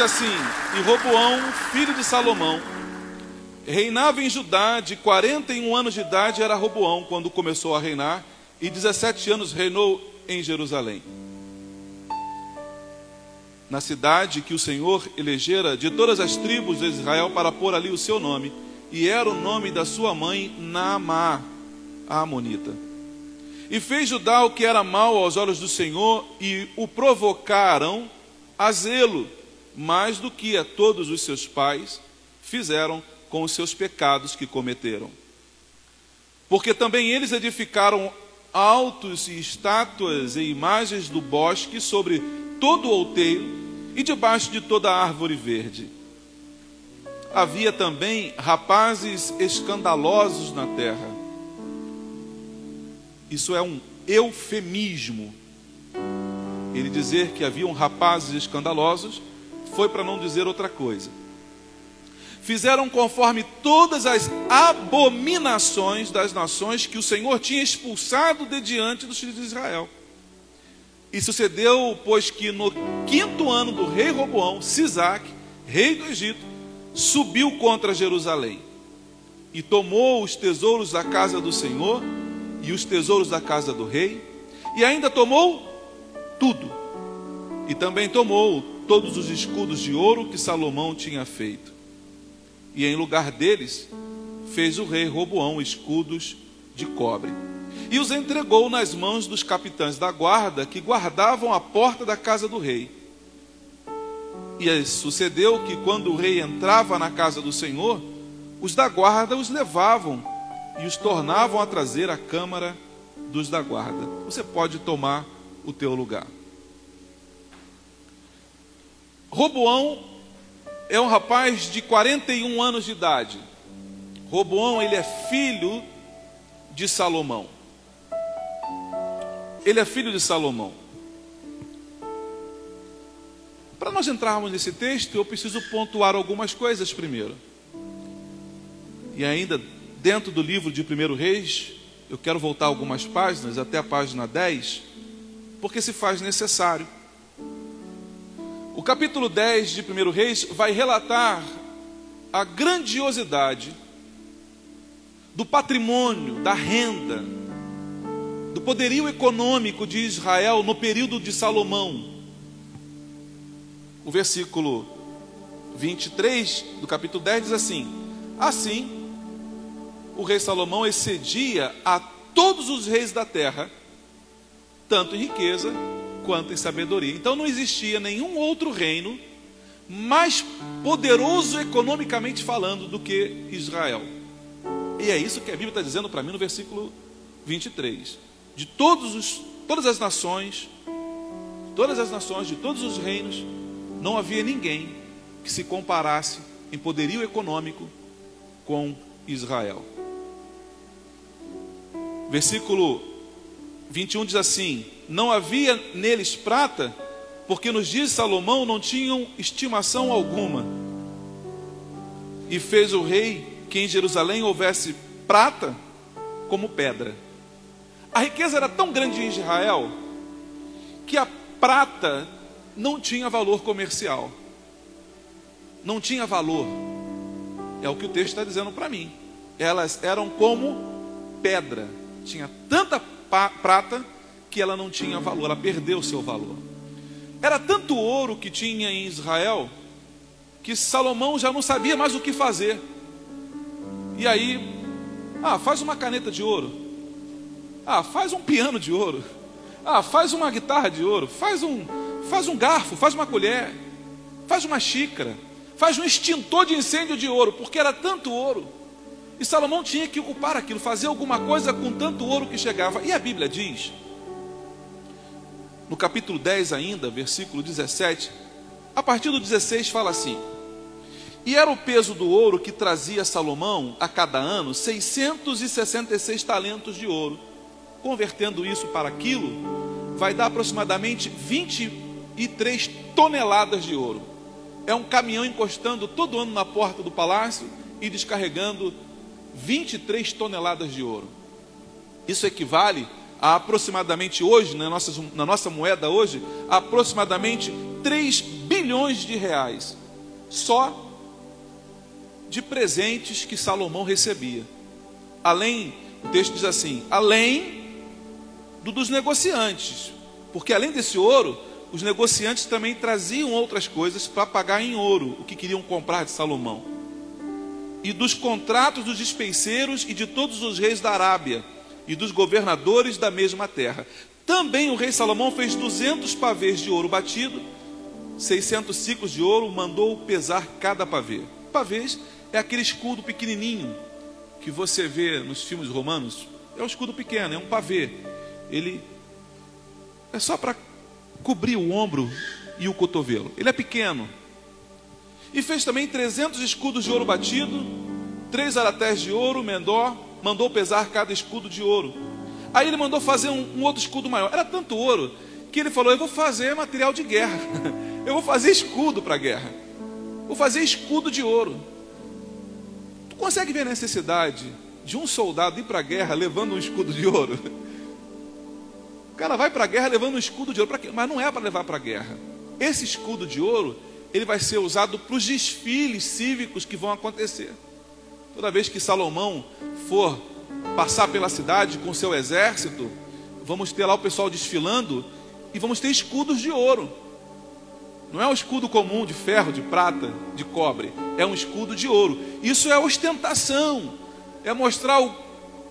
Diz assim: E Roboão, filho de Salomão, reinava em Judá, de 41 anos de idade era Roboão quando começou a reinar, e 17 anos reinou em Jerusalém. Na cidade que o Senhor elegera de todas as tribos de Israel para pôr ali o seu nome, e era o nome da sua mãe Naamá, a Amonita. E fez Judá o que era mal aos olhos do Senhor, e o provocaram a zelo mais do que a todos os seus pais fizeram com os seus pecados que cometeram. Porque também eles edificaram altos e estátuas e imagens do bosque sobre todo o outeiro e debaixo de toda árvore verde. Havia também rapazes escandalosos na terra. Isso é um eufemismo. Ele dizer que haviam rapazes escandalosos foi para não dizer outra coisa. Fizeram conforme todas as abominações das nações que o Senhor tinha expulsado de diante dos filhos de Israel. E sucedeu, pois que no quinto ano do rei Roboão, Sisac, rei do Egito, subiu contra Jerusalém e tomou os tesouros da casa do Senhor e os tesouros da casa do rei, e ainda tomou tudo. E também tomou todos os escudos de ouro que Salomão tinha feito. E em lugar deles, fez o rei Roboão escudos de cobre. E os entregou nas mãos dos capitães da guarda que guardavam a porta da casa do rei. E sucedeu que quando o rei entrava na casa do Senhor, os da guarda os levavam e os tornavam a trazer à câmara dos da guarda. Você pode tomar o teu lugar. Roboão é um rapaz de 41 anos de idade. Roboão, ele é filho de Salomão. Ele é filho de Salomão. Para nós entrarmos nesse texto, eu preciso pontuar algumas coisas primeiro. E ainda dentro do livro de 1 Reis, eu quero voltar algumas páginas, até a página 10, porque se faz necessário. O capítulo 10 de 1 Reis vai relatar a grandiosidade do patrimônio, da renda, do poderio econômico de Israel no período de Salomão. O versículo 23 do capítulo 10 diz assim: Assim, o rei Salomão excedia a todos os reis da terra, tanto em riqueza quanto em sabedoria. Então não existia nenhum outro reino mais poderoso economicamente falando do que Israel. E é isso que a Bíblia está dizendo para mim no versículo 23. De todos os, todas as nações, todas as nações, de todos os reinos, não havia ninguém que se comparasse em poderio econômico com Israel. Versículo 21 diz assim: Não havia neles prata, porque nos de Salomão não tinham estimação alguma. E fez o rei que em Jerusalém houvesse prata como pedra. A riqueza era tão grande em Israel que a prata não tinha valor comercial. Não tinha valor. É o que o texto está dizendo para mim. Elas eram como pedra. Tinha tanta prata que ela não tinha valor, ela perdeu seu valor. Era tanto ouro que tinha em Israel que Salomão já não sabia mais o que fazer. E aí, ah, faz uma caneta de ouro. Ah, faz um piano de ouro. Ah, faz uma guitarra de ouro. Faz um, faz um garfo, faz uma colher. Faz uma xícara. Faz um extintor de incêndio de ouro, porque era tanto ouro. E Salomão tinha que ocupar aquilo, fazer alguma coisa com tanto ouro que chegava. E a Bíblia diz, no capítulo 10 ainda, versículo 17, a partir do 16 fala assim: E era o peso do ouro que trazia Salomão a cada ano 666 talentos de ouro. Convertendo isso para aquilo, vai dar aproximadamente 23 toneladas de ouro. É um caminhão encostando todo ano na porta do palácio e descarregando 23 toneladas de ouro. Isso equivale a aproximadamente hoje, na nossa, na nossa moeda hoje, aproximadamente 3 bilhões de reais. Só de presentes que Salomão recebia. Além, o texto diz assim: além do dos negociantes. Porque além desse ouro, os negociantes também traziam outras coisas para pagar em ouro o que queriam comprar de Salomão e dos contratos dos despenseiros e de todos os reis da Arábia e dos governadores da mesma terra. Também o rei Salomão fez 200 pavês de ouro batido, 600 ciclos de ouro, mandou pesar cada pavê. Pavês é aquele escudo pequenininho que você vê nos filmes romanos. É um escudo pequeno, é um pavê. Ele é só para cobrir o ombro e o cotovelo. Ele é pequeno, e fez também 300 escudos de ouro batido, três aratés de ouro, menor, mandou pesar cada escudo de ouro. Aí ele mandou fazer um, um outro escudo maior. Era tanto ouro que ele falou: Eu vou fazer material de guerra. Eu vou fazer escudo para a guerra. Vou fazer escudo de ouro. Tu consegue ver a necessidade de um soldado ir para a guerra levando um escudo de ouro? O cara vai para a guerra levando um escudo de ouro, mas não é para levar para a guerra. Esse escudo de ouro ele vai ser usado para os desfiles cívicos que vão acontecer. Toda vez que Salomão for passar pela cidade com seu exército, vamos ter lá o pessoal desfilando e vamos ter escudos de ouro. Não é um escudo comum de ferro, de prata, de cobre, é um escudo de ouro. Isso é ostentação, é mostrar o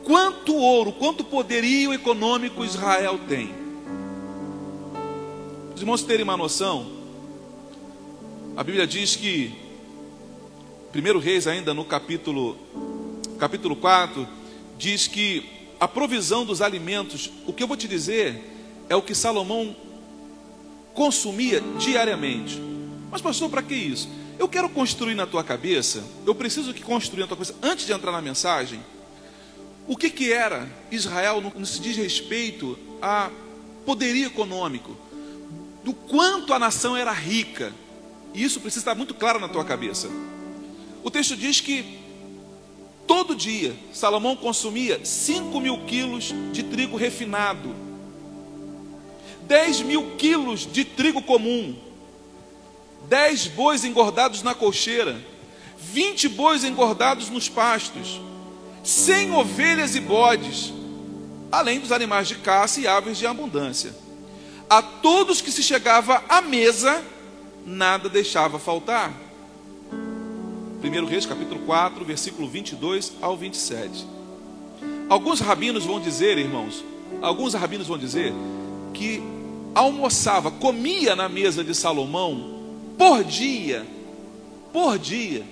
quanto ouro, quanto poderio econômico Israel tem. Os irmãos terem uma noção, a Bíblia diz que, primeiro Reis, ainda no capítulo, capítulo 4, diz que a provisão dos alimentos, o que eu vou te dizer, é o que Salomão consumia diariamente. Mas, pastor, para que isso? Eu quero construir na tua cabeça, eu preciso que construir na tua cabeça, antes de entrar na mensagem, o que, que era Israel no, no se diz respeito a poderio econômico, do quanto a nação era rica e isso precisa estar muito claro na tua cabeça. O texto diz que todo dia Salomão consumia 5 mil quilos de trigo refinado, 10 mil quilos de trigo comum, 10 bois engordados na colcheira, 20 bois engordados nos pastos, 100 ovelhas e bodes, além dos animais de caça e aves de abundância. A todos que se chegava à mesa, nada deixava faltar. 1 Reis capítulo 4, versículo 22 ao 27. Alguns rabinos vão dizer, irmãos, alguns rabinos vão dizer que almoçava, comia na mesa de Salomão por dia, por dia,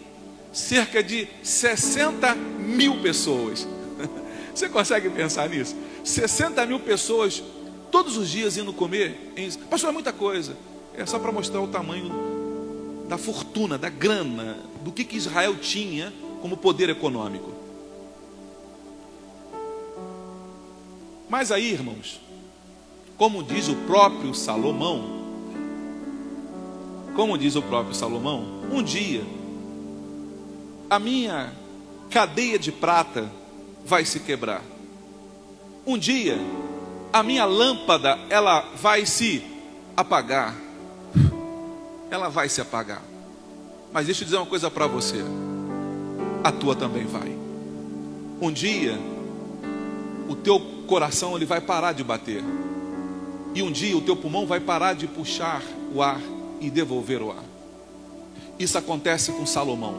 cerca de 60 mil pessoas. Você consegue pensar nisso? 60 mil pessoas todos os dias indo comer. Pastor, é muita coisa. É só para mostrar o tamanho da fortuna, da grana, do que, que Israel tinha como poder econômico. Mas aí, irmãos, como diz o próprio Salomão, como diz o próprio Salomão, um dia a minha cadeia de prata vai se quebrar. Um dia a minha lâmpada ela vai se apagar ela vai se apagar. Mas deixa eu dizer uma coisa para você: a tua também vai. Um dia, o teu coração ele vai parar de bater, e um dia o teu pulmão vai parar de puxar o ar e devolver o ar. Isso acontece com Salomão.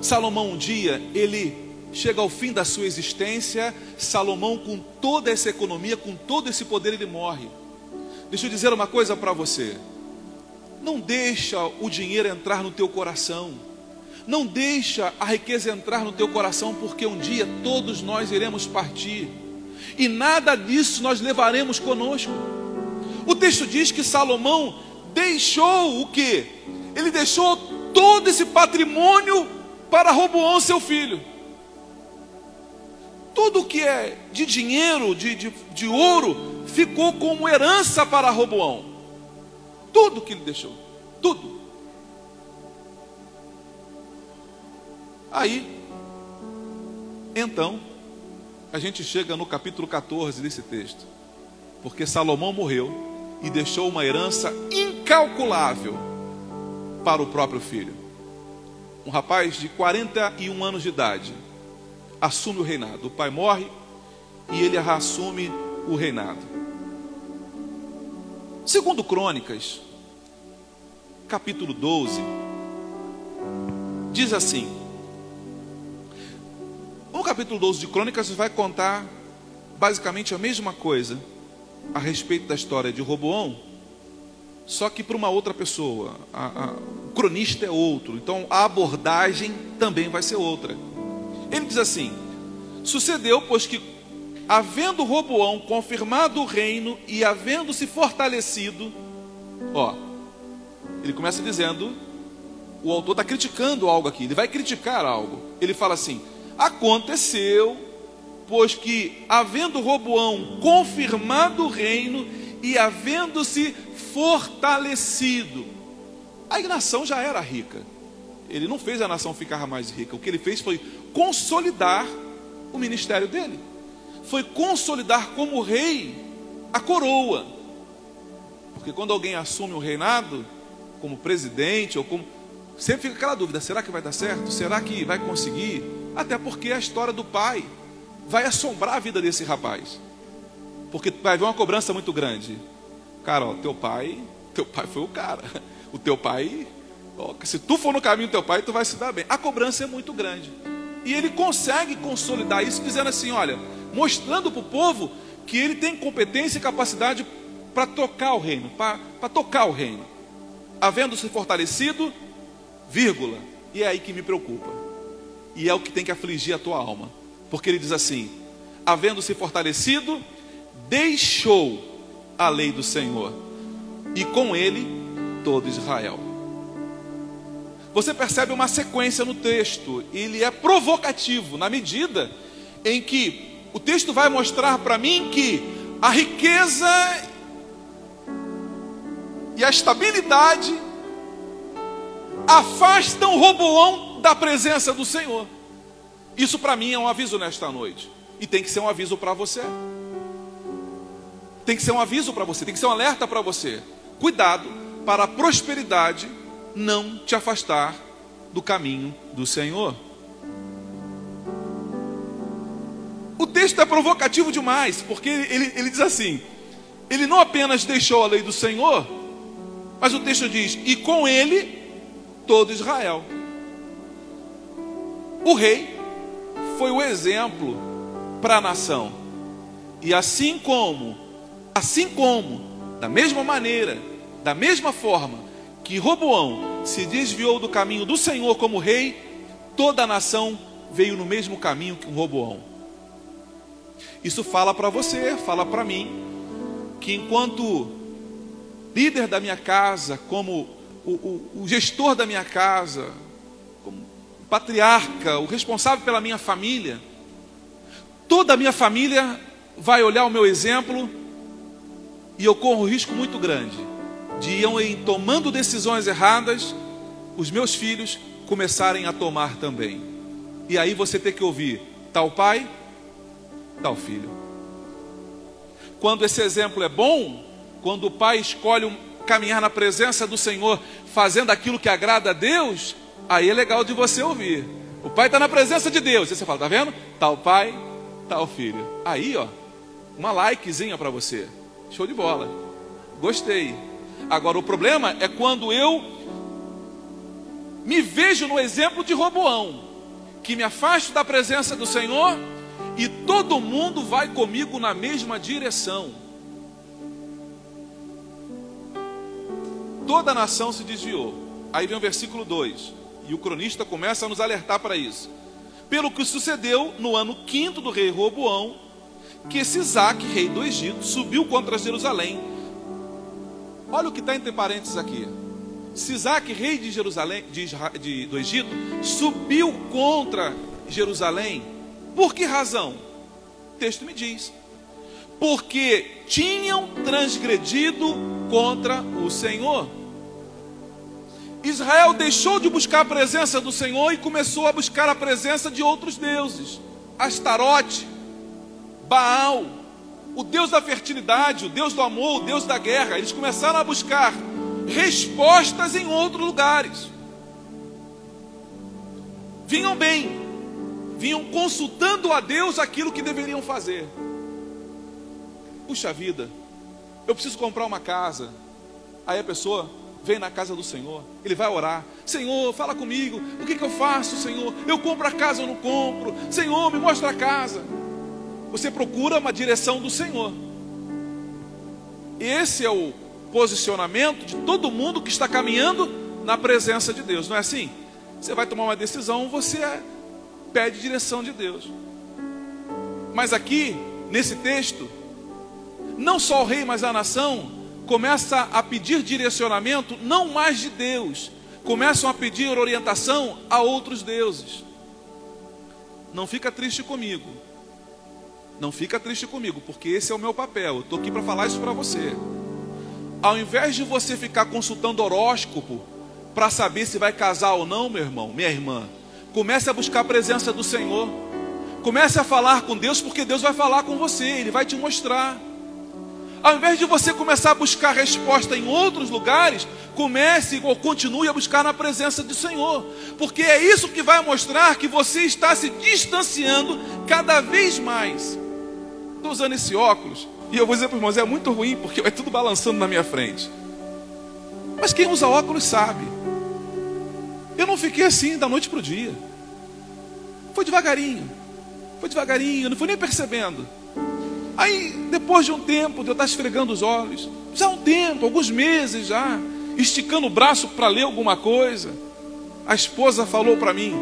Salomão, um dia, ele chega ao fim da sua existência. Salomão, com toda essa economia, com todo esse poder, ele morre. Deixa eu dizer uma coisa para você. Não deixa o dinheiro entrar no teu coração. Não deixa a riqueza entrar no teu coração, porque um dia todos nós iremos partir. E nada disso nós levaremos conosco. O texto diz que Salomão deixou o que? Ele deixou todo esse patrimônio para Roboão, seu filho. Tudo que é de dinheiro, de, de, de ouro, ficou como herança para Roboão. Tudo que ele deixou. Tudo. Aí, então, a gente chega no capítulo 14 desse texto. Porque Salomão morreu e deixou uma herança incalculável para o próprio filho. Um rapaz de 41 anos de idade assume o reinado. O pai morre e ele assume o reinado. Segundo Crônicas, capítulo 12, diz assim: No capítulo 12 de Crônicas vai contar basicamente a mesma coisa a respeito da história de Roboão, só que para uma outra pessoa. A, a, o cronista é outro, então a abordagem também vai ser outra. Ele diz assim: Sucedeu, pois que, havendo Roboão confirmado o reino e havendo se fortalecido, ó, ele começa dizendo, o autor está criticando algo aqui, ele vai criticar algo. Ele fala assim: Aconteceu, pois que, havendo Roboão confirmado o reino e havendo-se fortalecido, a nação já era rica. Ele não fez a nação ficar mais rica. O que ele fez foi consolidar o ministério dele. Foi consolidar como rei a coroa. Porque quando alguém assume o reinado, como presidente ou como. Sempre fica aquela dúvida: será que vai dar certo? Será que vai conseguir? Até porque a história do pai vai assombrar a vida desse rapaz. Porque vai haver uma cobrança muito grande. Cara, ó, teu pai, teu pai foi o cara. O teu pai, ó, se tu for no caminho do teu pai, tu vai se dar bem. A cobrança é muito grande. E ele consegue consolidar isso dizendo assim, olha, mostrando para o povo que ele tem competência e capacidade para tocar o reino, para tocar o reino. Havendo se fortalecido, vírgula, e é aí que me preocupa. E é o que tem que afligir a tua alma. Porque ele diz assim: havendo se fortalecido, deixou a lei do Senhor, e com ele todo Israel. Você percebe uma sequência no texto, ele é provocativo, na medida em que o texto vai mostrar para mim que a riqueza e a estabilidade afastam Roboão da presença do Senhor. Isso para mim é um aviso nesta noite, e tem que ser um aviso para você. Tem que ser um aviso para você, tem que ser um alerta para você. Cuidado para a prosperidade não te afastar do caminho do Senhor. O texto é provocativo demais, porque ele, ele diz assim: ele não apenas deixou a lei do Senhor, mas o texto diz: e com ele todo Israel. O rei foi o exemplo para a nação. E assim como, assim como, da mesma maneira, da mesma forma que Roboão se desviou do caminho do Senhor como rei, toda a nação veio no mesmo caminho que Roboão. Isso fala para você, fala para mim, que enquanto líder da minha casa, como o, o, o gestor da minha casa, como patriarca, o responsável pela minha família, toda a minha família vai olhar o meu exemplo e eu corro um risco muito grande de ir tomando decisões erradas, os meus filhos começarem a tomar também. E aí você tem que ouvir tal pai, tal filho. Quando esse exemplo é bom, quando o pai escolhe caminhar na presença do Senhor, fazendo aquilo que agrada a Deus, aí é legal de você ouvir. O pai está na presença de Deus. E você fala, tá vendo? Tal pai, tal filho. Aí, ó, uma likezinha para você. Show de bola. Gostei. Agora o problema é quando eu me vejo no exemplo de Roboão, que me afasto da presença do Senhor e todo mundo vai comigo na mesma direção. Toda a nação se desviou. Aí vem o versículo 2. E o cronista começa a nos alertar para isso. Pelo que sucedeu no ano quinto do rei Roboão, que Sisaque, rei do Egito, subiu contra Jerusalém. Olha o que está entre parênteses aqui. Sisaque, rei de Jerusalém, de, de, do Egito, subiu contra Jerusalém. Por que razão? O texto me diz. Porque tinham transgredido contra o Senhor. Israel deixou de buscar a presença do Senhor e começou a buscar a presença de outros deuses. Astarote, Baal, o Deus da fertilidade, o Deus do amor, o Deus da guerra. Eles começaram a buscar respostas em outros lugares. Vinham bem, vinham consultando a Deus aquilo que deveriam fazer. Puxa vida, eu preciso comprar uma casa. Aí a pessoa vem na casa do Senhor, ele vai orar: Senhor, fala comigo, o que, que eu faço, Senhor? Eu compro a casa ou não compro? Senhor, me mostra a casa. Você procura uma direção do Senhor. Esse é o posicionamento de todo mundo que está caminhando na presença de Deus, não é assim? Você vai tomar uma decisão, você pede direção de Deus. Mas aqui, nesse texto, não só o rei, mas a nação começa a pedir direcionamento não mais de Deus, começam a pedir orientação a outros deuses. Não fica triste comigo. Não fica triste comigo, porque esse é o meu papel. Eu estou aqui para falar isso para você. Ao invés de você ficar consultando horóscopo para saber se vai casar ou não, meu irmão, minha irmã, comece a buscar a presença do Senhor. Comece a falar com Deus, porque Deus vai falar com você, Ele vai te mostrar. Ao invés de você começar a buscar resposta em outros lugares, comece ou continue a buscar na presença do Senhor, porque é isso que vai mostrar que você está se distanciando cada vez mais. Estou usando esse óculos e eu vou dizer para os irmãos, é muito ruim porque vai tudo balançando na minha frente. Mas quem usa óculos sabe. Eu não fiquei assim da noite para o dia. Foi devagarinho. Foi devagarinho, não fui nem percebendo. Aí, depois de um tempo de eu estar esfregando os olhos, já um tempo, alguns meses já, esticando o braço para ler alguma coisa, a esposa falou para mim: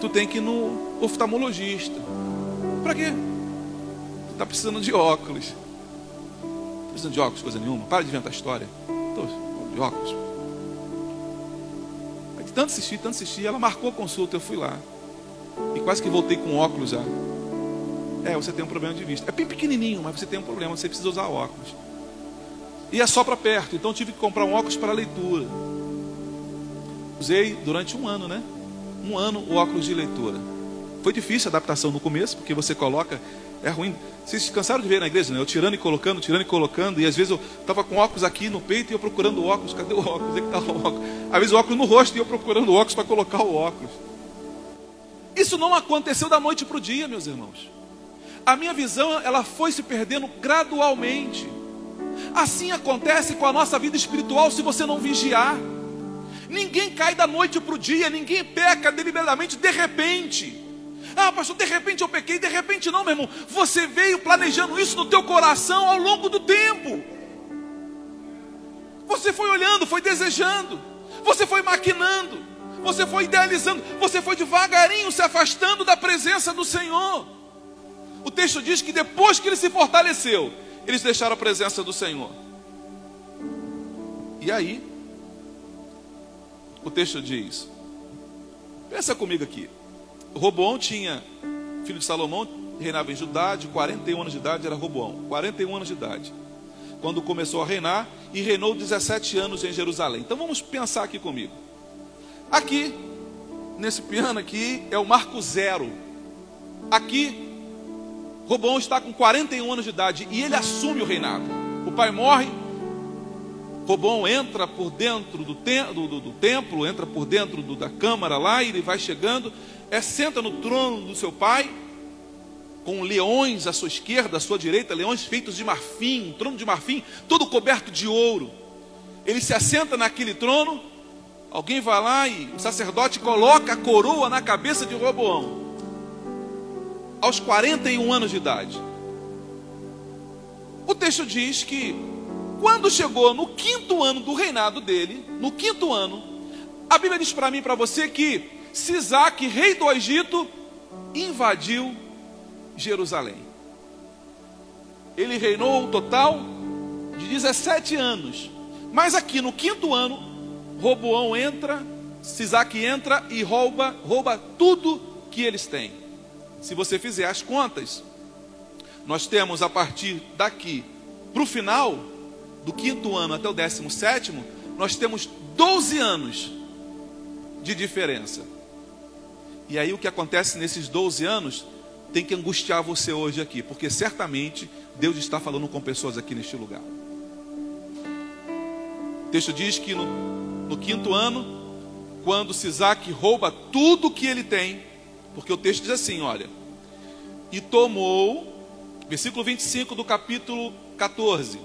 Tu tem que ir no oftalmologista. Para quê? Tu está precisando de óculos precisando de óculos, coisa nenhuma. Para de inventar história. Tô de óculos. Aí, tanto assistir, tanto assistir, ela marcou a consulta, eu fui lá. E quase que voltei com óculos já. É, você tem um problema de vista. É bem pequenininho, mas você tem um problema, você precisa usar óculos. E é só para perto, então tive que comprar um óculos para leitura. Usei durante um ano, né? Um ano o óculos de leitura. Foi difícil a adaptação no começo, porque você coloca é ruim. Vocês cansaram de ver na igreja, né? Eu tirando e colocando, tirando e colocando. E às vezes eu estava com óculos aqui no peito e eu procurando o óculos. Cadê o óculos? Onde é que está o óculos? Às vezes o óculos no rosto e eu procurando o óculos para colocar o óculos. Isso não aconteceu da noite para o dia, meus irmãos. A minha visão, ela foi se perdendo gradualmente. Assim acontece com a nossa vida espiritual se você não vigiar. Ninguém cai da noite para o dia, ninguém peca deliberadamente de repente. Ah, pastor, de repente eu pequei, de repente não, meu irmão. Você veio planejando isso no teu coração ao longo do tempo. Você foi olhando, foi desejando, você foi maquinando, você foi idealizando, você foi devagarinho se afastando da presença do Senhor. O texto diz que depois que ele se fortaleceu, eles deixaram a presença do Senhor. E aí, o texto diz: pensa comigo aqui. Roboão tinha, filho de Salomão, reinava em Judá, de 41 anos de idade era Roboão, 41 anos de idade. Quando começou a reinar e reinou 17 anos em Jerusalém. Então vamos pensar aqui comigo. Aqui, nesse piano aqui, é o marco zero. Aqui, Roboão está com 41 anos de idade e ele assume o reinado. O pai morre, Robão entra por dentro do, te do, do, do templo, entra por dentro da câmara lá, e ele vai chegando é senta no trono do seu pai, com leões à sua esquerda, à sua direita, leões feitos de marfim, um trono de marfim, todo coberto de ouro. Ele se assenta naquele trono, alguém vai lá e o sacerdote coloca a coroa na cabeça de Roboão, aos 41 anos de idade. O texto diz que, quando chegou no quinto ano do reinado dele, no quinto ano, a Bíblia diz para mim e para você que Sisaque, rei do Egito, invadiu Jerusalém. Ele reinou um total de 17 anos. Mas aqui no quinto ano, Roboão entra, Sisaque entra e rouba, rouba tudo que eles têm. Se você fizer as contas, nós temos a partir daqui para o final do quinto ano até o décimo sétimo, nós temos 12 anos de diferença. E aí o que acontece nesses 12 anos tem que angustiar você hoje aqui, porque certamente Deus está falando com pessoas aqui neste lugar. O texto diz que no, no quinto ano, quando Sisaque rouba tudo que ele tem, porque o texto diz assim: olha, e tomou, versículo 25 do capítulo 14.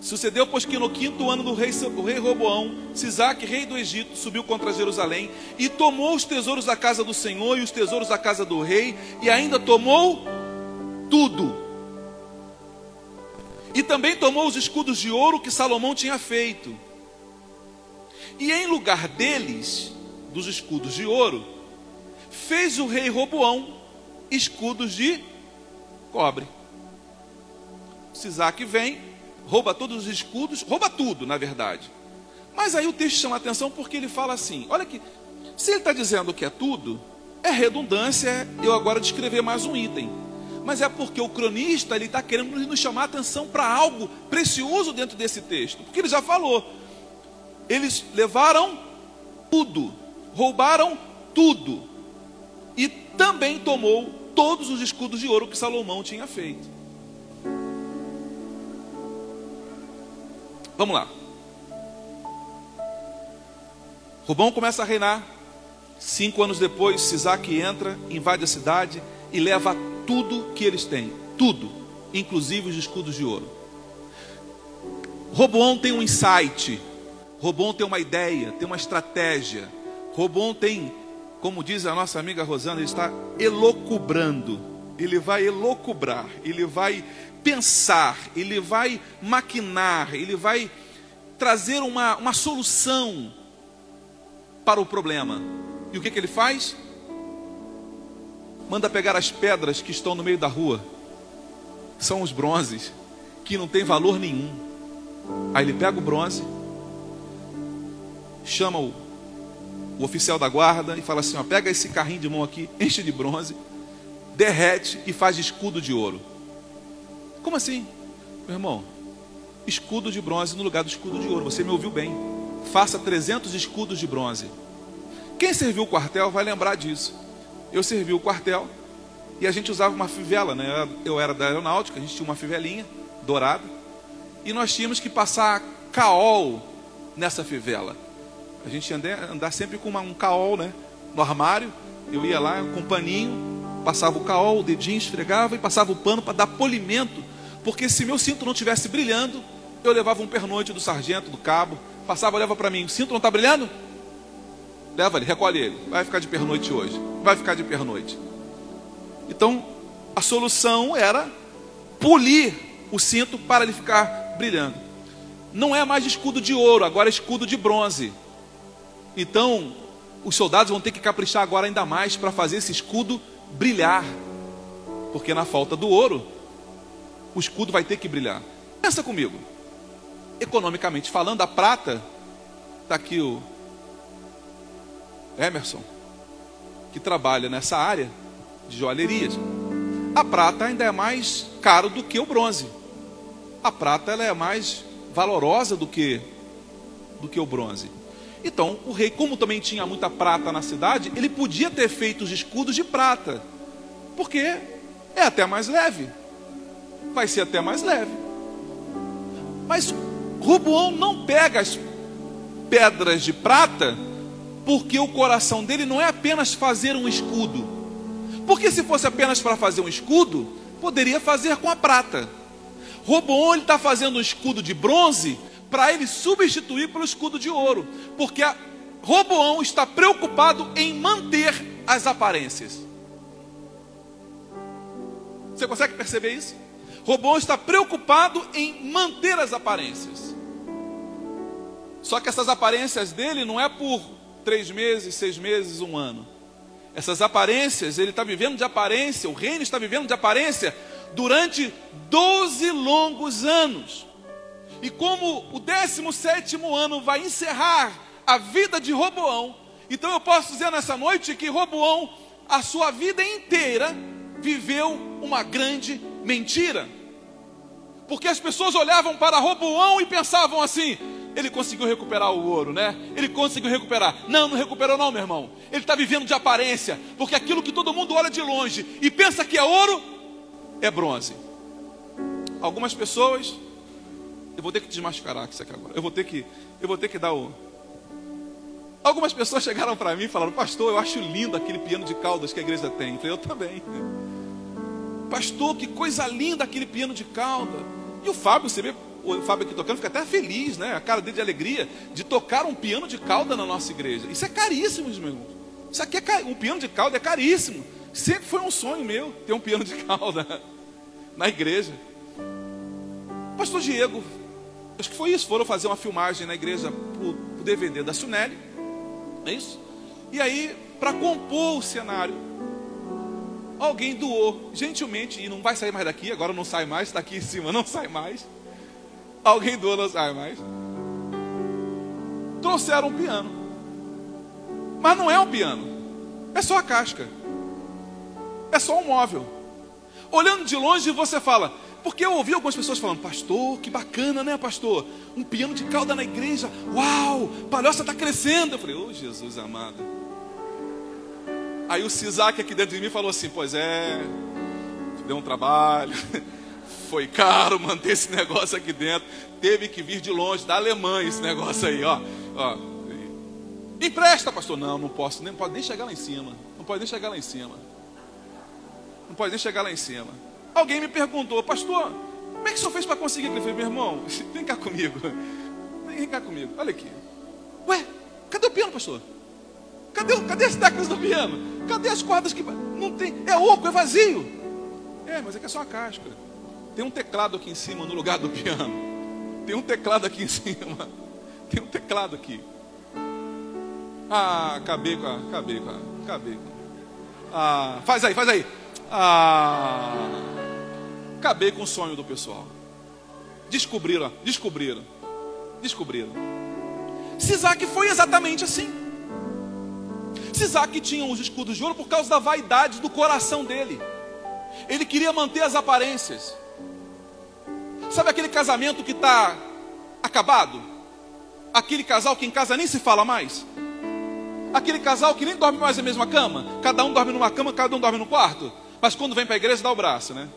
Sucedeu, pois que no quinto ano do rei, o rei Roboão, Sisaque, rei do Egito, subiu contra Jerusalém e tomou os tesouros da casa do Senhor e os tesouros da casa do rei, e ainda tomou tudo. E também tomou os escudos de ouro que Salomão tinha feito. E em lugar deles, dos escudos de ouro, fez o rei Roboão escudos de cobre. Sisaque vem, rouba todos os escudos, rouba tudo, na verdade. Mas aí o texto chama atenção porque ele fala assim: olha que, se ele está dizendo que é tudo, é redundância eu agora descrever mais um item. Mas é porque o cronista ele está querendo nos chamar atenção para algo precioso dentro desse texto. Porque ele já falou. Eles levaram tudo, roubaram tudo. E também tomou todos os escudos de ouro que Salomão tinha feito. Vamos lá. Rubão começa a reinar. Cinco anos depois, Sisaque entra, invade a cidade e leva tudo que eles têm. Tudo, inclusive os escudos de ouro. Roboão tem um insight. Roboão tem uma ideia, tem uma estratégia. Roboão tem, como diz a nossa amiga Rosana, ele está elocubrando. Ele vai elocubrar, ele vai pensar, ele vai maquinar, ele vai trazer uma, uma solução para o problema. E o que, que ele faz? Manda pegar as pedras que estão no meio da rua, são os bronzes, que não tem valor nenhum. Aí ele pega o bronze, chama o, o oficial da guarda e fala assim: ó, pega esse carrinho de mão aqui, enche de bronze, derrete e faz escudo de ouro. Como assim? Meu irmão, escudo de bronze no lugar do escudo de ouro. Você me ouviu bem. Faça 300 escudos de bronze. Quem serviu o quartel vai lembrar disso. Eu servi o quartel e a gente usava uma fivela, né? Eu era da aeronáutica, a gente tinha uma fivelinha dourada e nós tínhamos que passar caol nessa fivela. A gente ia andar sempre com uma, um caol, né? No armário. Eu ia lá com um paninho, passava o caol, o dedinho esfregava e passava o pano para dar polimento, porque se meu cinto não tivesse brilhando, eu levava um pernoite do sargento, do cabo, passava, leva para mim, o cinto não está brilhando? Leva ele, recolhe ele, vai ficar de pernoite hoje, vai ficar de pernoite. Então, a solução era polir o cinto para ele ficar brilhando. Não é mais escudo de ouro, agora é escudo de bronze. Então, os soldados vão ter que caprichar agora ainda mais para fazer esse escudo brilhar. Porque na falta do ouro, o escudo vai ter que brilhar. Pensa comigo. Economicamente falando, a prata, está aqui o Emerson, que trabalha nessa área de joalherias. A prata ainda é mais caro do que o bronze. A prata ela é mais valorosa do que do que o bronze. Então, o rei, como também tinha muita prata na cidade, ele podia ter feito os escudos de prata, porque é até mais leve, vai ser até mais leve. Mas Ruboão não pega as pedras de prata, porque o coração dele não é apenas fazer um escudo, porque se fosse apenas para fazer um escudo, poderia fazer com a prata. Roboão ele está fazendo um escudo de bronze para ele substituir pelo escudo de ouro, porque Roboão está preocupado em manter as aparências. Você consegue perceber isso? Roboão está preocupado em manter as aparências. Só que essas aparências dele não é por três meses, seis meses, um ano. essas aparências, ele está vivendo de aparência, o reino está vivendo de aparência durante 12 longos anos. E como o 17 ano vai encerrar a vida de Roboão, então eu posso dizer nessa noite que Roboão, a sua vida inteira, viveu uma grande mentira. Porque as pessoas olhavam para Roboão e pensavam assim: ele conseguiu recuperar o ouro, né? Ele conseguiu recuperar. Não, não recuperou, não, meu irmão. Ele está vivendo de aparência, porque aquilo que todo mundo olha de longe e pensa que é ouro, é bronze. Algumas pessoas, eu vou ter que desmascarar isso aqui agora. Eu vou ter que, eu vou ter que dar o. Algumas pessoas chegaram para mim e falaram: Pastor, eu acho lindo aquele piano de caudas que a igreja tem. Eu falei: Eu também. Pastor, que coisa linda aquele piano de cauda. E o Fábio, você vê o Fábio aqui tocando, fica até feliz, né? A cara dele de alegria de tocar um piano de cauda na nossa igreja. Isso é caríssimo, meu irmão. Isso aqui é um piano de cauda é caríssimo. Sempre foi um sonho meu ter um piano de cauda na igreja. Pastor Diego, acho que foi isso, foram fazer uma filmagem na igreja pro, pro DVD da Sunelli. É isso? E aí, para compor o cenário, alguém doou gentilmente, e não vai sair mais daqui, agora não sai mais, está aqui em cima, não sai mais. Alguém doou, não sai mais. Trouxeram um piano. Mas não é um piano, é só a casca, é só um móvel. Olhando de longe, você fala, porque eu ouvi algumas pessoas falando, pastor, que bacana, né, pastor? Um piano de cauda na igreja, uau, palhoça está crescendo. Eu falei, ô oh, Jesus amado. Aí o Sisac aqui dentro de mim falou assim: Pois é, deu um trabalho, foi caro manter esse negócio aqui dentro, teve que vir de longe, da Alemanha esse negócio aí, ó. ó. Empresta, pastor. Não, não posso, nem pode nem chegar lá em cima. Não pode nem chegar lá em cima. Não pode nem chegar lá em cima. Alguém me perguntou, pastor, como é que o senhor fez para conseguir? Eu falei, meu irmão, vem cá comigo. Vem cá comigo, olha aqui. Ué, cadê o piano, pastor? Cadê, cadê as teclas do piano? Cadê as cordas que. Não tem. É oco, é vazio. É, mas é que é só a casca. Tem um teclado aqui em cima no lugar do piano. Tem um teclado aqui em cima. Tem um teclado aqui. Ah, acabei com a. Acabei com a. Acabei. Ah, faz aí, faz aí. Ah. Acabei com o sonho do pessoal. Descobriram, descobriram. Descobriram. Sisaque foi exatamente assim. Isaac tinha os escudos de ouro por causa da vaidade do coração dele. Ele queria manter as aparências. Sabe aquele casamento que está acabado? Aquele casal que em casa nem se fala mais? Aquele casal que nem dorme mais na mesma cama? Cada um dorme numa cama, cada um dorme no quarto? Mas quando vem para a igreja dá o braço, né?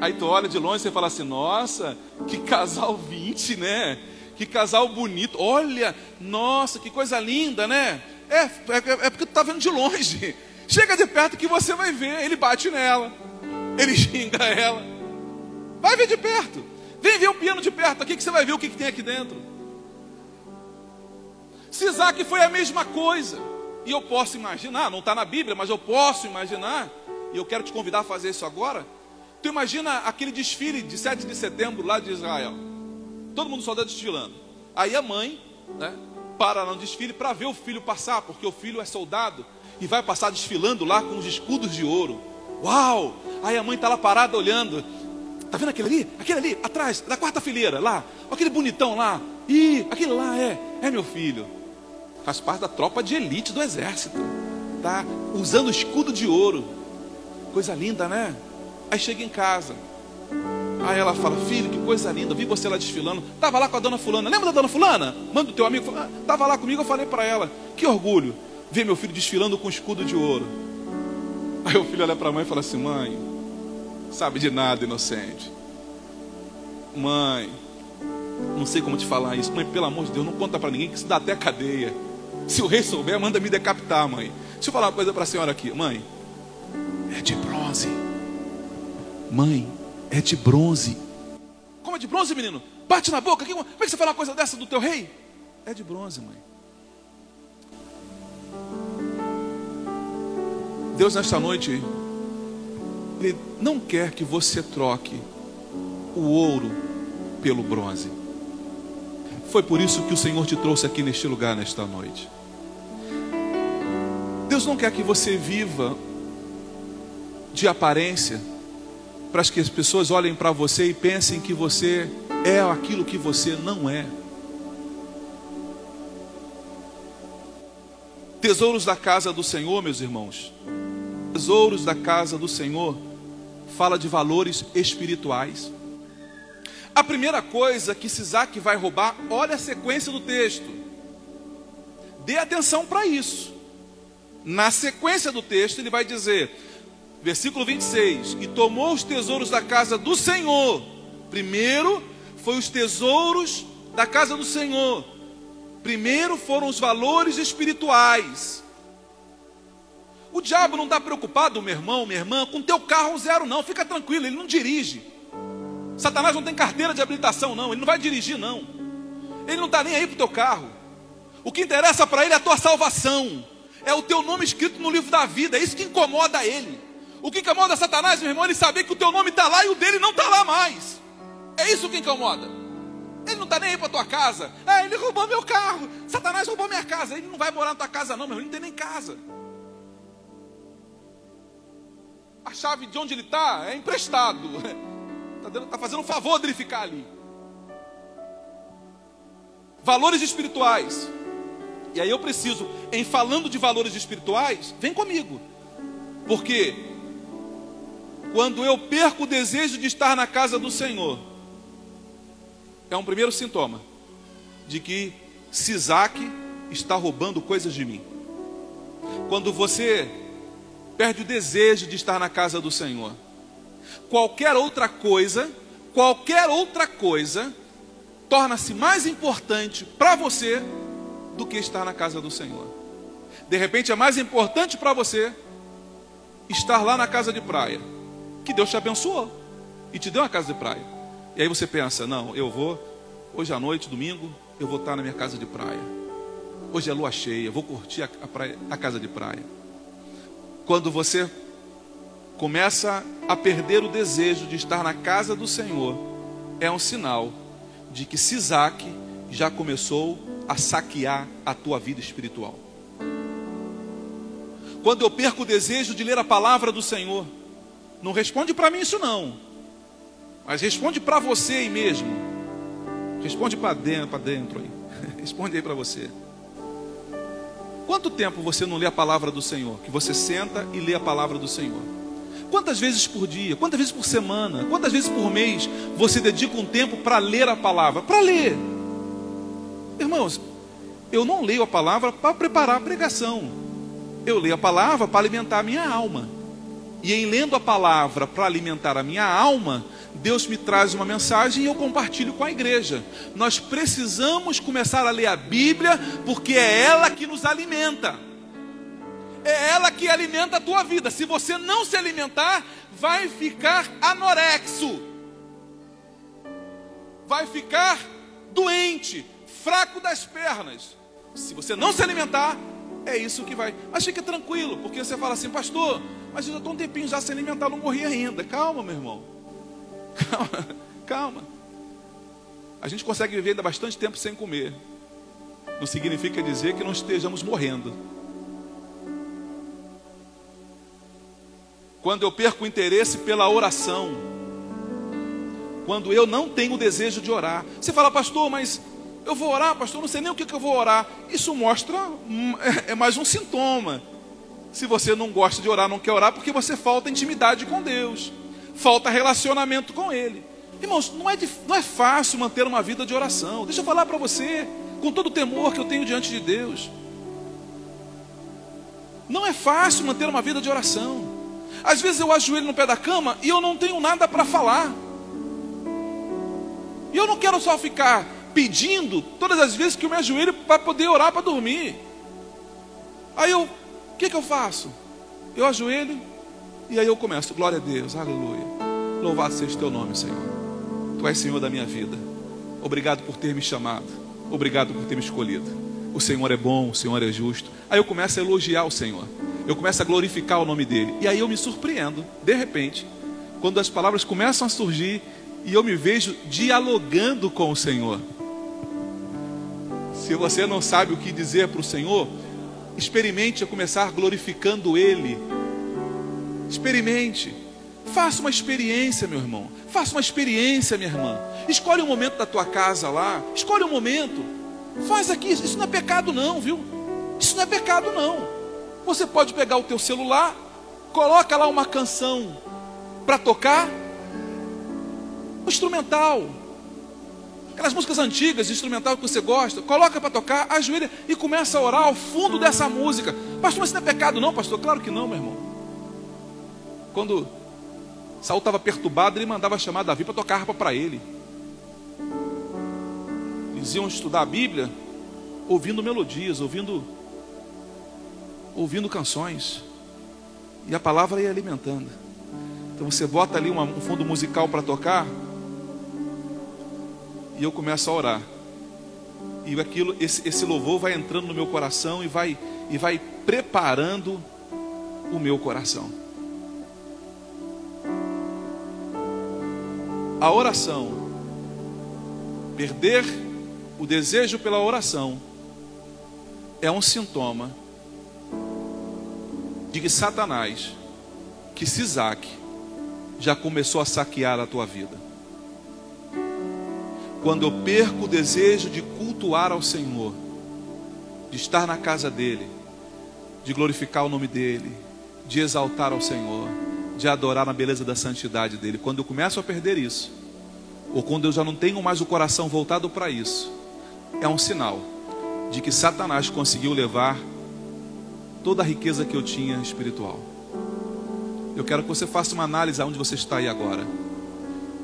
Aí tu olha de longe e fala assim: Nossa, que casal 20, né? que casal bonito. Olha, nossa, que coisa linda, né? É, é, é porque tu está vendo de longe. Chega de perto que você vai ver. Ele bate nela, ele xinga ela. Vai ver de perto. Vem ver o piano de perto aqui que você vai ver o que, que tem aqui dentro. Sisaque foi a mesma coisa. E eu posso imaginar, não está na Bíblia, mas eu posso imaginar, e eu quero te convidar a fazer isso agora. Tu imagina aquele desfile de 7 de setembro lá de Israel todo mundo só está desfilando. Aí a mãe, né, para no desfile para ver o filho passar, porque o filho é soldado e vai passar desfilando lá com os escudos de ouro. Uau! Aí a mãe está lá parada olhando. Tá vendo aquele ali? Aquele ali, atrás, da quarta fileira, lá. Aquele bonitão lá. Ih, aquele lá é, é meu filho. Faz parte da tropa de elite do exército. Tá usando escudo de ouro. Coisa linda, né? Aí chega em casa. Aí ela fala, filho, que coisa linda, vi você lá desfilando. Estava lá com a dona fulana. Lembra da dona fulana? Manda o teu amigo. Ah, lá comigo, eu falei para ela. Que orgulho ver meu filho desfilando com escudo de ouro. Aí o filho olha para a mãe e fala assim, mãe, sabe de nada, inocente. Mãe, não sei como te falar isso. Mãe, pelo amor de Deus, não conta para ninguém que isso dá até cadeia. Se o rei souber, manda me decapitar, mãe. Deixa eu falar uma coisa para a senhora aqui. Mãe, é de bronze. Mãe, é de bronze. Como é de bronze, menino? Bate na boca. Como é que você fala uma coisa dessa do teu rei? É de bronze, mãe. Deus, nesta noite, Ele não quer que você troque o ouro pelo bronze. Foi por isso que o Senhor te trouxe aqui neste lugar nesta noite. Deus não quer que você viva de aparência, para que as pessoas olhem para você e pensem que você é aquilo que você não é. Tesouros da casa do Senhor, meus irmãos. Tesouros da casa do Senhor fala de valores espirituais. A primeira coisa que Sisaque vai roubar, olha a sequência do texto. Dê atenção para isso. Na sequência do texto, ele vai dizer: versículo 26: E tomou os tesouros da casa do Senhor. Primeiro foi os tesouros da casa do Senhor. Primeiro foram os valores espirituais. O diabo não está preocupado, meu irmão, minha irmã, com teu carro zero, não. Fica tranquilo, ele não dirige. Satanás não tem carteira de habilitação, não. Ele não vai dirigir, não. Ele não está nem aí para o teu carro. O que interessa para ele é a tua salvação. É o teu nome escrito no livro da vida. É isso que incomoda ele. O que incomoda Satanás, meu irmão, é ele saber que o teu nome está lá e o dele não está lá mais. É isso que incomoda. Ele não está nem aí para tua casa. Ah, ele roubou meu carro. Satanás roubou minha casa. Ele não vai morar na tua casa, não, meu irmão. Ele não tem nem casa. A chave de onde ele está é emprestado. Está tá fazendo um favor dele ficar ali. Valores espirituais. E aí eu preciso, em falando de valores espirituais, vem comigo. Porque quando eu perco o desejo de estar na casa do Senhor, é um primeiro sintoma de que Sisaque está roubando coisas de mim. Quando você perde o desejo de estar na casa do Senhor, qualquer outra coisa, qualquer outra coisa, torna-se mais importante para você do que estar na casa do Senhor. De repente é mais importante para você estar lá na casa de praia, que Deus te abençoou e te deu uma casa de praia. E aí você pensa: não, eu vou, hoje à noite, domingo, eu vou estar na minha casa de praia. Hoje é lua cheia, vou curtir a, a, praia, a casa de praia. Quando você começa a perder o desejo de estar na casa do Senhor, é um sinal de que Sisaque já começou a saquear a tua vida espiritual. Quando eu perco o desejo de ler a palavra do Senhor, não responde para mim isso não, mas responde para você aí mesmo. Responde para dentro, para dentro aí. Responde aí para você. Quanto tempo você não lê a palavra do Senhor? Que você senta e lê a palavra do Senhor? Quantas vezes por dia, quantas vezes por semana, quantas vezes por mês você dedica um tempo para ler a palavra? Para ler. Irmãos, eu não leio a palavra para preparar a pregação. Eu leio a palavra para alimentar a minha alma. E em lendo a palavra para alimentar a minha alma, Deus me traz uma mensagem e eu compartilho com a igreja. Nós precisamos começar a ler a Bíblia, porque é ela que nos alimenta é ela que alimenta a tua vida. Se você não se alimentar, vai ficar anorexo, vai ficar doente, fraco das pernas. Se você não se alimentar, é isso que vai. Mas fique tranquilo, porque você fala assim, pastor, mas eu já estou um tempinho já sem alimentar, não morri ainda. Calma, meu irmão. Calma, calma. A gente consegue viver ainda bastante tempo sem comer. Não significa dizer que não estejamos morrendo. quando eu perco o interesse pela oração, quando eu não tenho o desejo de orar. Você fala, pastor, mas eu vou orar, pastor, não sei nem o que, que eu vou orar. Isso mostra, é mais um sintoma. Se você não gosta de orar, não quer orar, porque você falta intimidade com Deus, falta relacionamento com Ele. Irmãos, não é, não é fácil manter uma vida de oração. Deixa eu falar para você, com todo o temor que eu tenho diante de Deus. Não é fácil manter uma vida de oração. Às vezes eu ajoelho no pé da cama e eu não tenho nada para falar. E eu não quero só ficar pedindo todas as vezes que eu me ajoelho para poder orar para dormir. Aí eu, o que, que eu faço? Eu ajoelho e aí eu começo, glória a Deus, aleluia. Louvado seja o teu nome, Senhor. Tu és Senhor da minha vida. Obrigado por ter me chamado. Obrigado por ter me escolhido. O Senhor é bom, o Senhor é justo. Aí eu começo a elogiar o Senhor eu começo a glorificar o nome dele. E aí eu me surpreendo, de repente, quando as palavras começam a surgir e eu me vejo dialogando com o Senhor. Se você não sabe o que dizer para o Senhor, experimente a começar glorificando Ele. Experimente. Faça uma experiência, meu irmão. Faça uma experiência, minha irmã. Escolhe um momento da tua casa lá. Escolhe um momento. Faz aqui. Isso não é pecado, não, viu? Isso não é pecado, não. Você pode pegar o teu celular, coloca lá uma canção para tocar, um instrumental, aquelas músicas antigas, instrumental que você gosta, coloca para tocar, ajoelha e começa a orar ao fundo dessa música. Pastor, mas isso não é pecado, não, pastor? Claro que não, meu irmão. Quando Saul estava perturbado, ele mandava chamar Davi para tocar harpa para ele. Eles iam estudar a Bíblia ouvindo melodias, ouvindo ouvindo canções. E a palavra ia alimentando. Então você bota ali um fundo musical para tocar, e eu começo a orar. E aquilo, esse, esse louvor vai entrando no meu coração e vai, e vai preparando o meu coração. A oração, perder o desejo pela oração, é um sintoma de que Satanás, que Sisaque, já começou a saquear a tua vida quando eu perco o desejo de cultuar ao Senhor, de estar na casa dEle, de glorificar o nome dEle, de exaltar ao Senhor, de adorar na beleza da santidade dEle, quando eu começo a perder isso, ou quando eu já não tenho mais o coração voltado para isso, é um sinal de que Satanás conseguiu levar toda a riqueza que eu tinha espiritual. Eu quero que você faça uma análise aonde você está aí agora.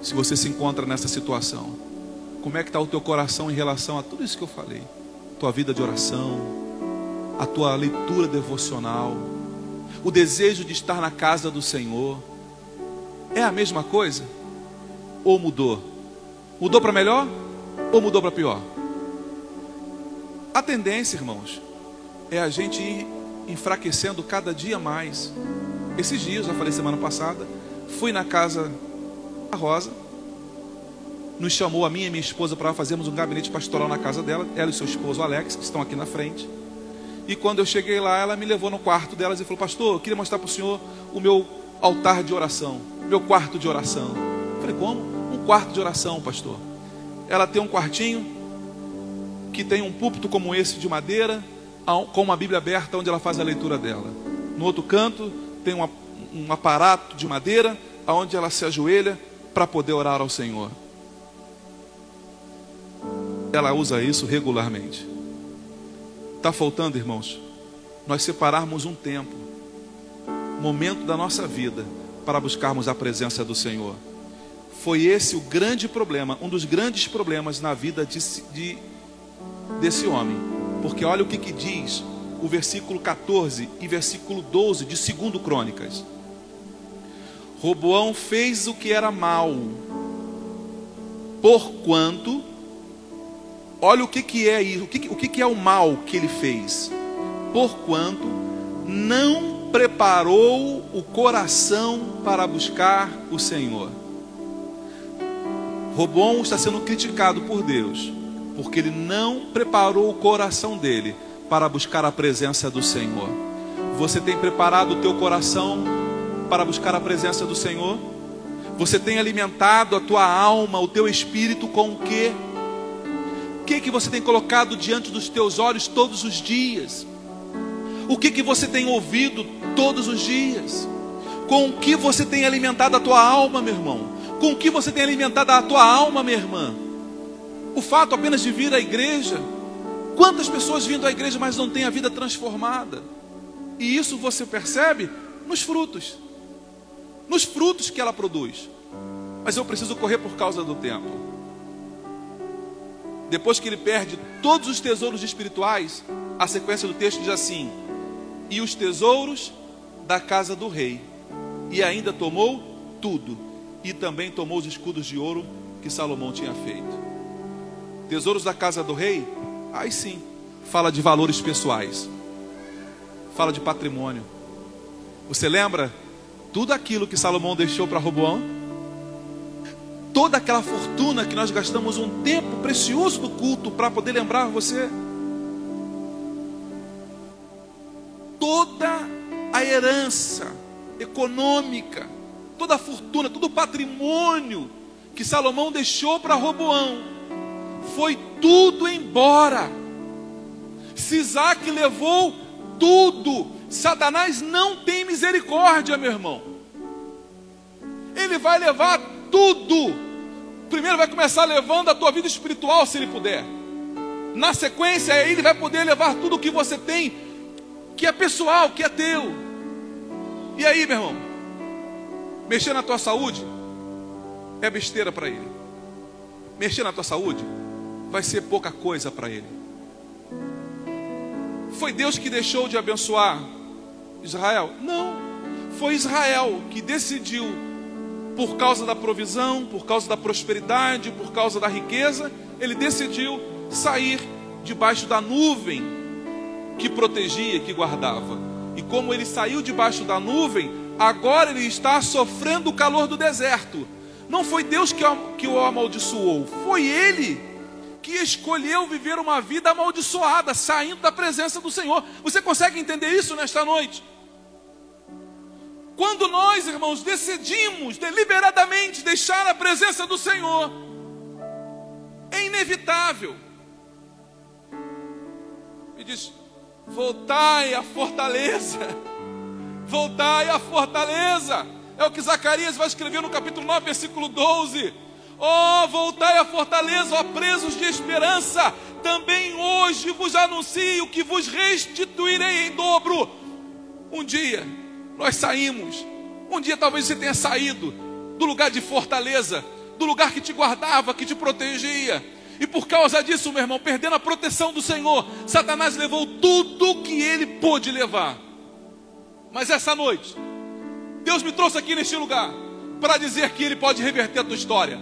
Se você se encontra nessa situação. Como é que está o teu coração em relação a tudo isso que eu falei? Tua vida de oração, a tua leitura devocional, o desejo de estar na casa do Senhor. É a mesma coisa? Ou mudou? Mudou para melhor ou mudou para pior? A tendência, irmãos, é a gente ir enfraquecendo cada dia mais. Esses dias, já falei semana passada, fui na casa da Rosa, nos chamou a mim e minha esposa para fazermos um gabinete pastoral na casa dela, ela e seu esposo Alex, que estão aqui na frente. E quando eu cheguei lá, ela me levou no quarto delas e falou: Pastor, eu queria mostrar para o senhor o meu altar de oração, meu quarto de oração. Eu falei: Como? Um quarto de oração, pastor. Ela tem um quartinho que tem um púlpito como esse de madeira, com uma Bíblia aberta onde ela faz a leitura dela. No outro canto tem um aparato de madeira onde ela se ajoelha para poder orar ao Senhor ela usa isso regularmente. Está faltando, irmãos, nós separarmos um tempo, momento da nossa vida, para buscarmos a presença do Senhor. Foi esse o grande problema, um dos grandes problemas na vida de, de, desse homem. Porque olha o que, que diz o versículo 14 e versículo 12 de 2 Crônicas. Roboão fez o que era mal, porquanto Olha o que, que é isso, o, que, o que, que é o mal que ele fez. Porquanto não preparou o coração para buscar o Senhor. Robão está sendo criticado por Deus, porque ele não preparou o coração dele para buscar a presença do Senhor. Você tem preparado o teu coração para buscar a presença do Senhor? Você tem alimentado a tua alma, o teu espírito com o que? Que que você tem colocado diante dos teus olhos todos os dias? O que que você tem ouvido todos os dias? Com o que você tem alimentado a tua alma, meu irmão? Com o que você tem alimentado a tua alma, minha irmã? O fato apenas de vir à igreja. Quantas pessoas vindo à igreja, mas não têm a vida transformada? E isso você percebe nos frutos. Nos frutos que ela produz. Mas eu preciso correr por causa do tempo. Depois que ele perde todos os tesouros espirituais, a sequência do texto diz assim: E os tesouros da casa do rei, e ainda tomou tudo, e também tomou os escudos de ouro que Salomão tinha feito. Tesouros da casa do rei? Aí sim, fala de valores pessoais, fala de patrimônio. Você lembra tudo aquilo que Salomão deixou para Roboão? Toda aquela fortuna que nós gastamos um tempo precioso do culto para poder lembrar você. toda a herança econômica, toda a fortuna, todo o patrimônio que Salomão deixou para Roboão, foi tudo embora. Sisaque levou tudo. Satanás não tem misericórdia, meu irmão. Ele vai levar tudo. Primeiro vai começar levando a tua vida espiritual, se ele puder. Na sequência, ele vai poder levar tudo o que você tem, que é pessoal, que é teu. E aí, meu irmão? Mexer na tua saúde é besteira para ele. Mexer na tua saúde vai ser pouca coisa para ele. Foi Deus que deixou de abençoar Israel? Não. Foi Israel que decidiu, por causa da provisão, por causa da prosperidade, por causa da riqueza, ele decidiu sair debaixo da nuvem que protegia, que guardava. E como ele saiu debaixo da nuvem, agora ele está sofrendo o calor do deserto. Não foi Deus que, o amaldiçoou, foi ele que escolheu viver uma vida amaldiçoada, saindo da presença do Senhor. Você consegue entender isso nesta noite? Quando nós, irmãos, decidimos deliberadamente deixar a presença do Senhor, é inevitável. E diz: voltai à fortaleza, voltai à fortaleza. É o que Zacarias vai escrever no capítulo 9, versículo 12. Ó, oh, voltai à fortaleza, ó presos de esperança. Também hoje vos anuncio que vos restituirei em dobro. Um dia nós saímos. Um dia talvez você tenha saído do lugar de fortaleza, do lugar que te guardava, que te protegia. E por causa disso, meu irmão, perdendo a proteção do Senhor, Satanás levou tudo que ele pôde levar. Mas essa noite, Deus me trouxe aqui neste lugar para dizer que Ele pode reverter a tua história.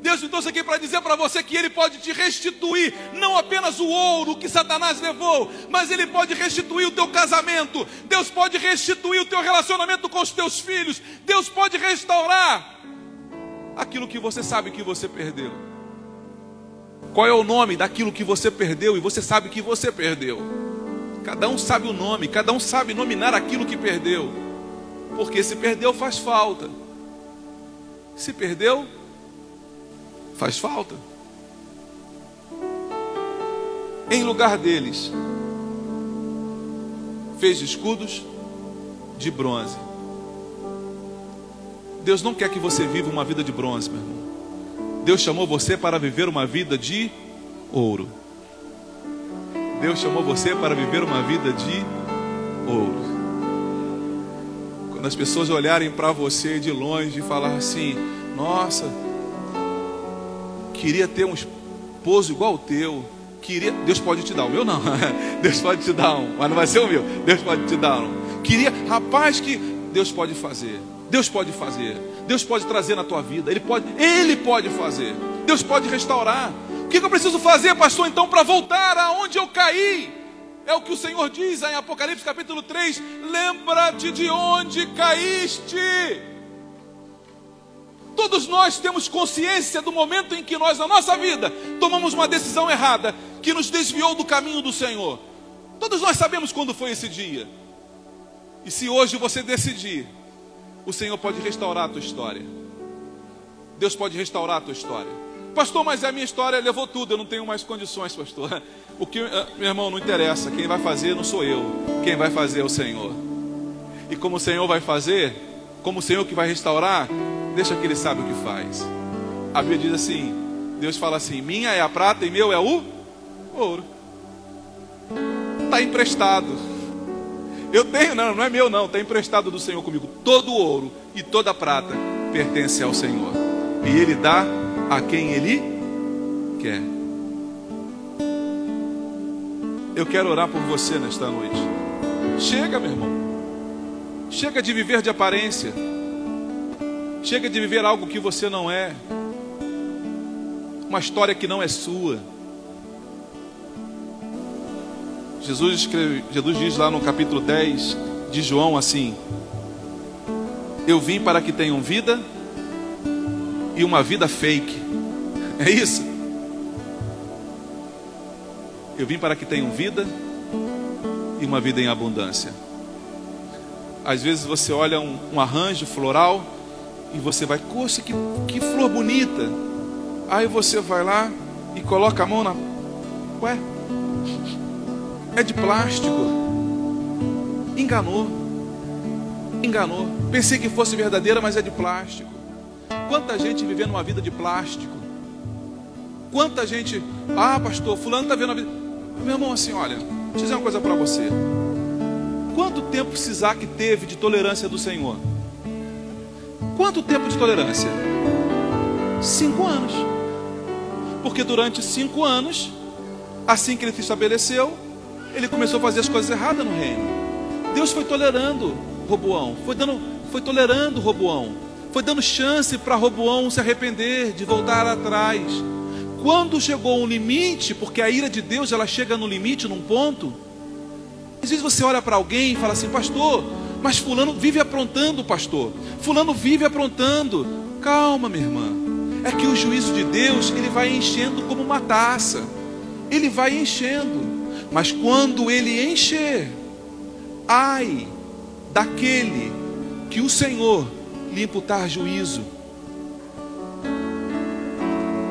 Deus me trouxe aqui para dizer para você que Ele pode te restituir, não apenas o ouro que Satanás levou, mas Ele pode restituir o teu casamento, Deus pode restituir o teu relacionamento com os teus filhos, Deus pode restaurar aquilo que você sabe que você perdeu. Qual é o nome daquilo que você perdeu e você sabe que você perdeu? Cada um sabe o nome, cada um sabe nominar aquilo que perdeu, porque se perdeu faz falta. Se perdeu, Faz falta. Em lugar deles, fez escudos de bronze. Deus não quer que você viva uma vida de bronze, meu irmão. Deus chamou você para viver uma vida de ouro. Deus chamou você para viver uma vida de ouro. Quando as pessoas olharem para você de longe e falar assim: Nossa, queria ter um esposo igual o teu. Queria, Deus pode te dar, o meu não. Deus pode te dar um, mas não vai ser o meu. Deus pode te dar um. Queria, rapaz, que Deus pode fazer. Deus pode fazer. Deus pode trazer na tua vida. Ele pode, ele pode fazer. Deus pode restaurar. O que eu preciso fazer, pastor, então, para voltar aonde eu caí? É o que o Senhor diz em Apocalipse capítulo 3: Lembra-te de onde caíste. Todos nós temos consciência do momento em que nós, na nossa vida, tomamos uma decisão errada, que nos desviou do caminho do Senhor. Todos nós sabemos quando foi esse dia. E se hoje você decidir, o Senhor pode restaurar a tua história. Deus pode restaurar a tua história. Pastor, mas a minha história levou tudo, eu não tenho mais condições, pastor. O que, ah, meu irmão, não interessa. Quem vai fazer não sou eu. Quem vai fazer é o Senhor. E como o Senhor vai fazer, como o Senhor que vai restaurar, deixa que Ele sabe o que faz. A Bíblia diz assim: Deus fala assim: minha é a prata e meu é o ouro. Está emprestado. Eu tenho, não, não é meu, não, está emprestado do Senhor comigo. Todo ouro e toda prata pertence ao Senhor. E Ele dá a quem Ele quer. Eu quero orar por você nesta noite. Chega, meu irmão. Chega de viver de aparência. Chega de viver algo que você não é. Uma história que não é sua. Jesus, escreve, Jesus diz lá no capítulo 10 de João assim: Eu vim para que tenham vida e uma vida fake. É isso? Eu vim para que tenham vida e uma vida em abundância. Às vezes você olha um, um arranjo floral e você vai, poxa, que, que flor bonita. Aí você vai lá e coloca a mão na. Ué, é de plástico. Enganou. Enganou. Pensei que fosse verdadeira, mas é de plástico. Quanta gente vivendo uma vida de plástico. Quanta gente, ah, pastor, fulano está vendo a vida. Meu irmão, assim, olha, deixa eu dizer uma coisa para você. Quanto tempo Isaac teve de tolerância do Senhor? Quanto tempo de tolerância? Cinco anos. Porque durante cinco anos, assim que ele se estabeleceu, ele começou a fazer as coisas erradas no reino. Deus foi tolerando Roboão, foi dando, foi tolerando Roboão, foi dando chance para Roboão se arrepender, de voltar atrás. Quando chegou um limite, porque a ira de Deus ela chega no limite, num ponto. Às vezes você olha para alguém e fala assim, pastor, mas fulano vive aprontando, pastor. Fulano vive aprontando. Calma, minha irmã. É que o juízo de Deus, ele vai enchendo como uma taça. Ele vai enchendo. Mas quando ele encher, ai daquele que o Senhor lhe imputar juízo.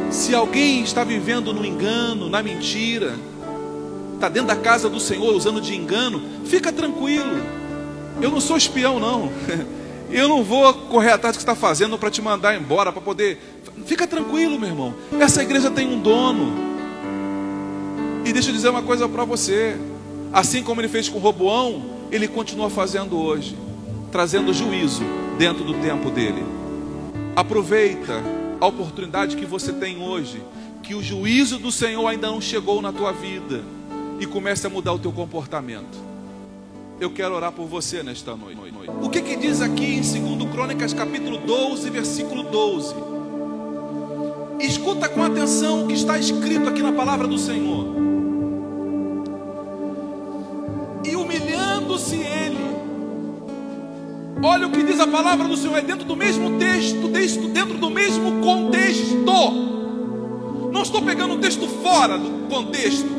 Se alguém está vivendo no engano, na mentira, está dentro da casa do Senhor usando de engano, fica tranquilo. Eu não sou espião, não. Eu não vou correr atrás do que está fazendo para te mandar embora, para poder. Fica tranquilo, meu irmão. Essa igreja tem um dono. E deixa eu dizer uma coisa para você. Assim como ele fez com Roboão, ele continua fazendo hoje, trazendo juízo dentro do tempo dele. Aproveita a oportunidade que você tem hoje, que o juízo do Senhor ainda não chegou na tua vida e comece a mudar o teu comportamento. Eu quero orar por você nesta noite. O que, que diz aqui em 2 Crônicas, capítulo 12, versículo 12? Escuta com atenção o que está escrito aqui na palavra do Senhor. E humilhando-se ele, olha o que diz a palavra do Senhor, é dentro do mesmo texto, dentro do mesmo contexto. Não estou pegando o texto fora do contexto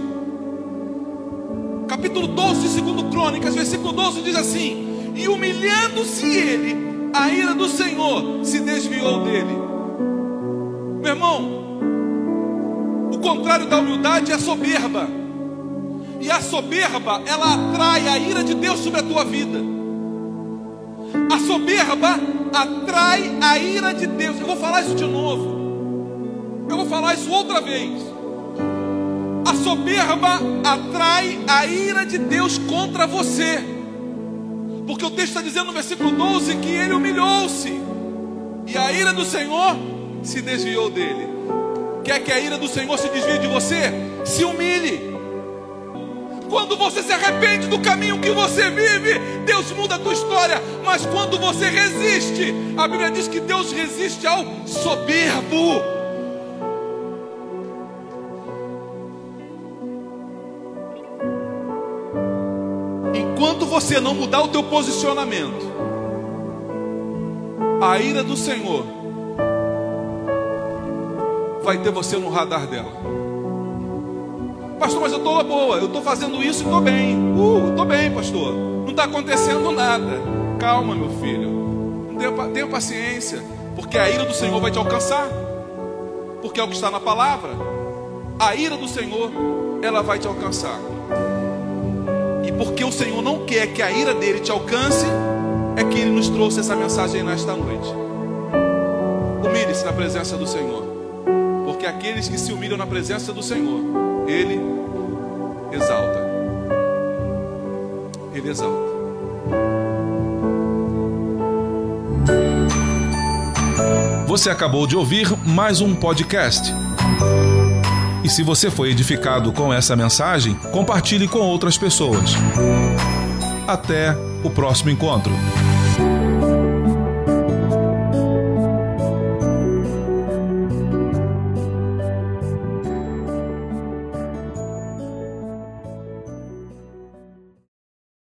capítulo 12, 2 Crônicas, versículo 12 diz assim: E humilhando-se ele, a ira do Senhor se desviou dele. Meu irmão, o contrário da humildade é a soberba. E a soberba, ela atrai a ira de Deus sobre a tua vida. A soberba atrai a ira de Deus. Eu vou falar isso de novo. Eu vou falar isso outra vez. A soberba atrai a ira de Deus contra você. Porque o texto está dizendo no versículo 12 que ele humilhou-se. E a ira do Senhor se desviou dele. Quer que a ira do Senhor se desvie de você? Se humilhe. Quando você se arrepende do caminho que você vive, Deus muda a tua história. Mas quando você resiste, a Bíblia diz que Deus resiste ao soberbo. Você não mudar o teu posicionamento, a ira do Senhor vai ter você no radar dela. Pastor, mas eu estou boa, eu estou fazendo isso e estou bem. Uh, estou bem, pastor. Não está acontecendo nada. Calma, meu filho. Tenha, paciência, porque a ira do Senhor vai te alcançar. Porque é o que está na palavra. A ira do Senhor, ela vai te alcançar. E porque o Senhor não quer que a ira dele te alcance, é que ele nos trouxe essa mensagem nesta noite. Humilhe-se na presença do Senhor. Porque aqueles que se humilham na presença do Senhor, ele exalta. Ele exalta. Você acabou de ouvir mais um podcast. E se você foi edificado com essa mensagem, compartilhe com outras pessoas. Até o próximo encontro.